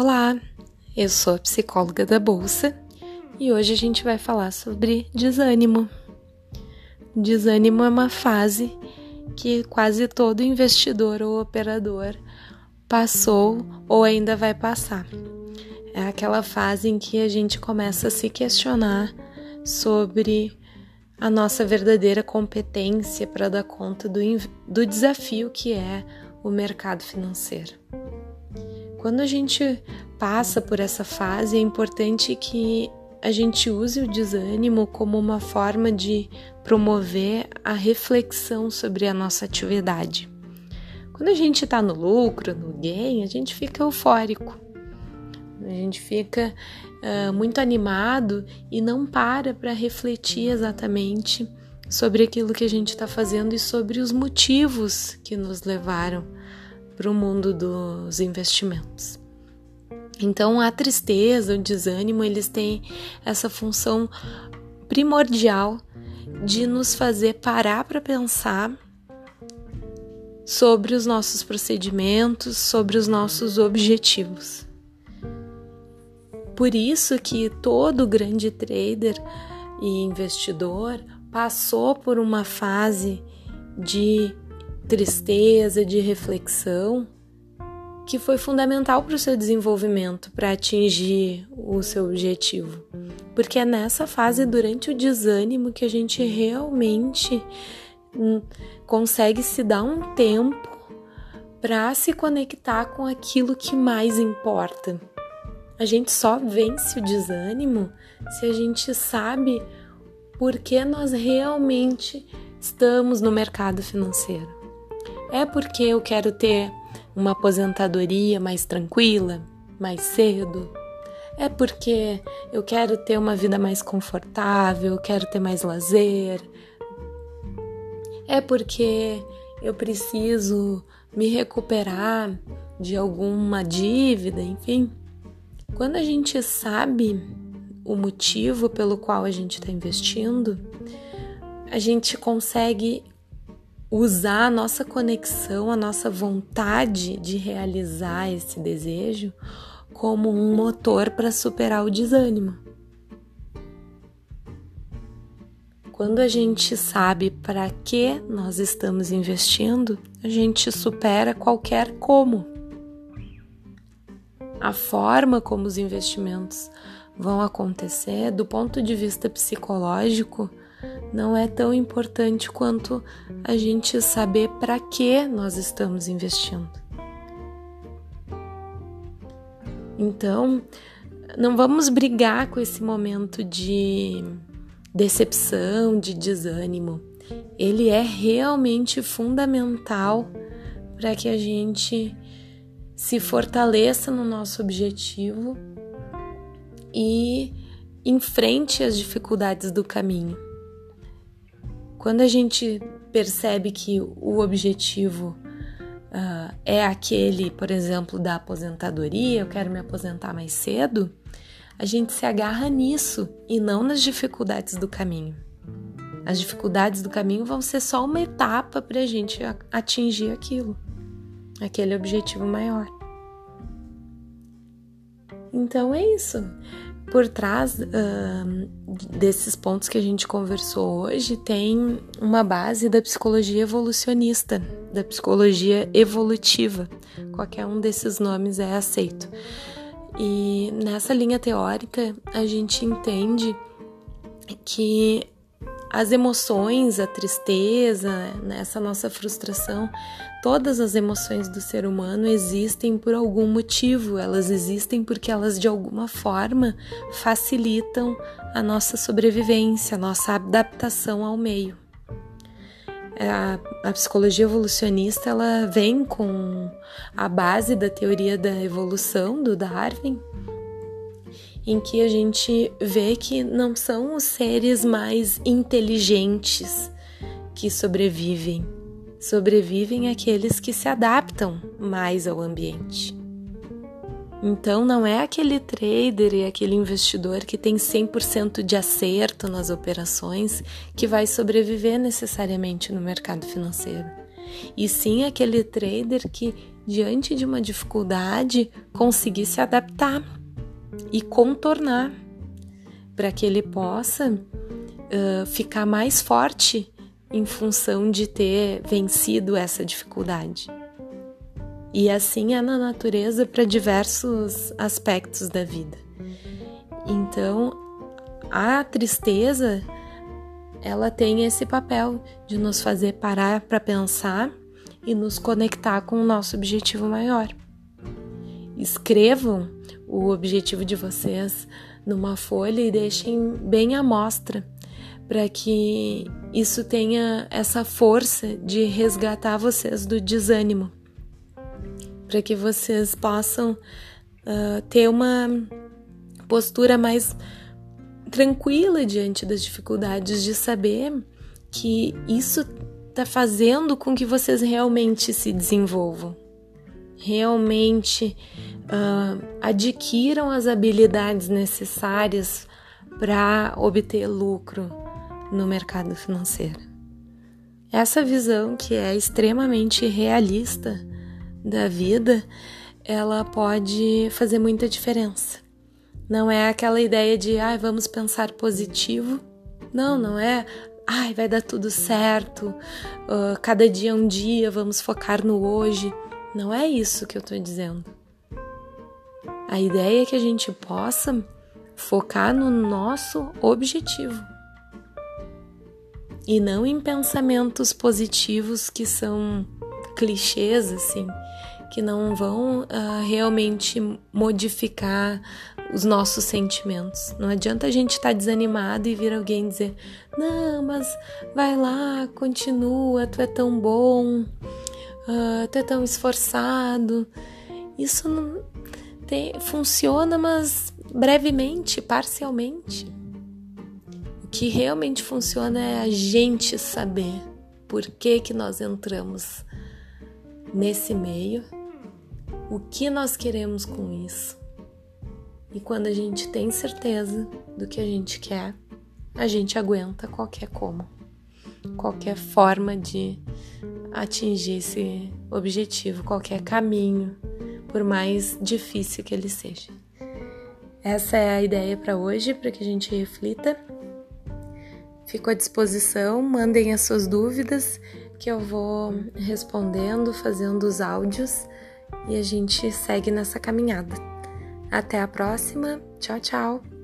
Olá, eu sou a psicóloga da Bolsa e hoje a gente vai falar sobre desânimo. Desânimo é uma fase que quase todo investidor ou operador passou ou ainda vai passar. É aquela fase em que a gente começa a se questionar sobre a nossa verdadeira competência para dar conta do, do desafio que é o mercado financeiro. Quando a gente passa por essa fase, é importante que a gente use o desânimo como uma forma de promover a reflexão sobre a nossa atividade. Quando a gente está no lucro, no gain, a gente fica eufórico, a gente fica uh, muito animado e não para para refletir exatamente sobre aquilo que a gente está fazendo e sobre os motivos que nos levaram para o mundo dos investimentos. Então, a tristeza, o desânimo, eles têm essa função primordial de nos fazer parar para pensar sobre os nossos procedimentos, sobre os nossos objetivos. Por isso que todo grande trader e investidor passou por uma fase de tristeza, de reflexão, que foi fundamental para o seu desenvolvimento, para atingir o seu objetivo. Porque é nessa fase, durante o desânimo, que a gente realmente hum, consegue se dar um tempo para se conectar com aquilo que mais importa. A gente só vence o desânimo se a gente sabe por que nós realmente estamos no mercado financeiro. É porque eu quero ter uma aposentadoria mais tranquila, mais cedo? É porque eu quero ter uma vida mais confortável, quero ter mais lazer? É porque eu preciso me recuperar de alguma dívida, enfim? Quando a gente sabe o motivo pelo qual a gente está investindo, a gente consegue usar a nossa conexão, a nossa vontade de realizar esse desejo como um motor para superar o desânimo. Quando a gente sabe para que nós estamos investindo, a gente supera qualquer como. A forma como os investimentos vão acontecer, do ponto de vista psicológico, não é tão importante quanto a gente saber para que nós estamos investindo. Então, não vamos brigar com esse momento de decepção, de desânimo. Ele é realmente fundamental para que a gente se fortaleça no nosso objetivo e enfrente as dificuldades do caminho. Quando a gente percebe que o objetivo uh, é aquele, por exemplo, da aposentadoria, eu quero me aposentar mais cedo, a gente se agarra nisso e não nas dificuldades do caminho. As dificuldades do caminho vão ser só uma etapa para a gente atingir aquilo, aquele objetivo maior. Então é isso por trás uh, desses pontos que a gente conversou hoje tem uma base da psicologia evolucionista, da psicologia evolutiva. Qualquer um desses nomes é aceito. E nessa linha teórica a gente entende que as emoções, a tristeza, né, essa nossa frustração, todas as emoções do ser humano existem por algum motivo, elas existem porque elas de alguma forma facilitam a nossa sobrevivência, a nossa adaptação ao meio. A, a psicologia evolucionista ela vem com a base da teoria da evolução do Darwin, em que a gente vê que não são os seres mais inteligentes que sobrevivem. Sobrevivem aqueles que se adaptam mais ao ambiente. Então, não é aquele trader e aquele investidor que tem 100% de acerto nas operações que vai sobreviver necessariamente no mercado financeiro. E sim aquele trader que diante de uma dificuldade, conseguir se adaptar e contornar para que ele possa uh, ficar mais forte em função de ter vencido essa dificuldade. E assim é na natureza para diversos aspectos da vida. Então, a tristeza ela tem esse papel de nos fazer parar para pensar e nos conectar com o nosso objetivo maior. Escrevam o objetivo de vocês numa folha e deixem bem à mostra para que isso tenha essa força de resgatar vocês do desânimo, para que vocês possam uh, ter uma postura mais tranquila diante das dificuldades, de saber que isso está fazendo com que vocês realmente se desenvolvam, realmente uh, adquiram as habilidades necessárias para obter lucro no mercado financeiro. Essa visão que é extremamente realista da vida, ela pode fazer muita diferença. Não é aquela ideia de, ah, vamos pensar positivo. Não, não é, ai, vai dar tudo certo, uh, cada dia é um dia, vamos focar no hoje. Não é isso que eu estou dizendo. A ideia é que a gente possa focar no nosso objetivo e não em pensamentos positivos que são clichês assim, que não vão uh, realmente modificar os nossos sentimentos. Não adianta a gente estar tá desanimado e vir alguém dizer: Não, mas vai lá, continua, tu é tão bom, uh, tu é tão esforçado. Isso não funciona, mas brevemente, parcialmente. O que realmente funciona é a gente saber por que, que nós entramos nesse meio, o que nós queremos com isso e quando a gente tem certeza do que a gente quer, a gente aguenta qualquer como, qualquer forma de atingir esse objetivo, qualquer caminho, por mais difícil que ele seja. Essa é a ideia para hoje, para que a gente reflita. Fico à disposição, mandem as suas dúvidas que eu vou respondendo, fazendo os áudios e a gente segue nessa caminhada. Até a próxima. Tchau, tchau.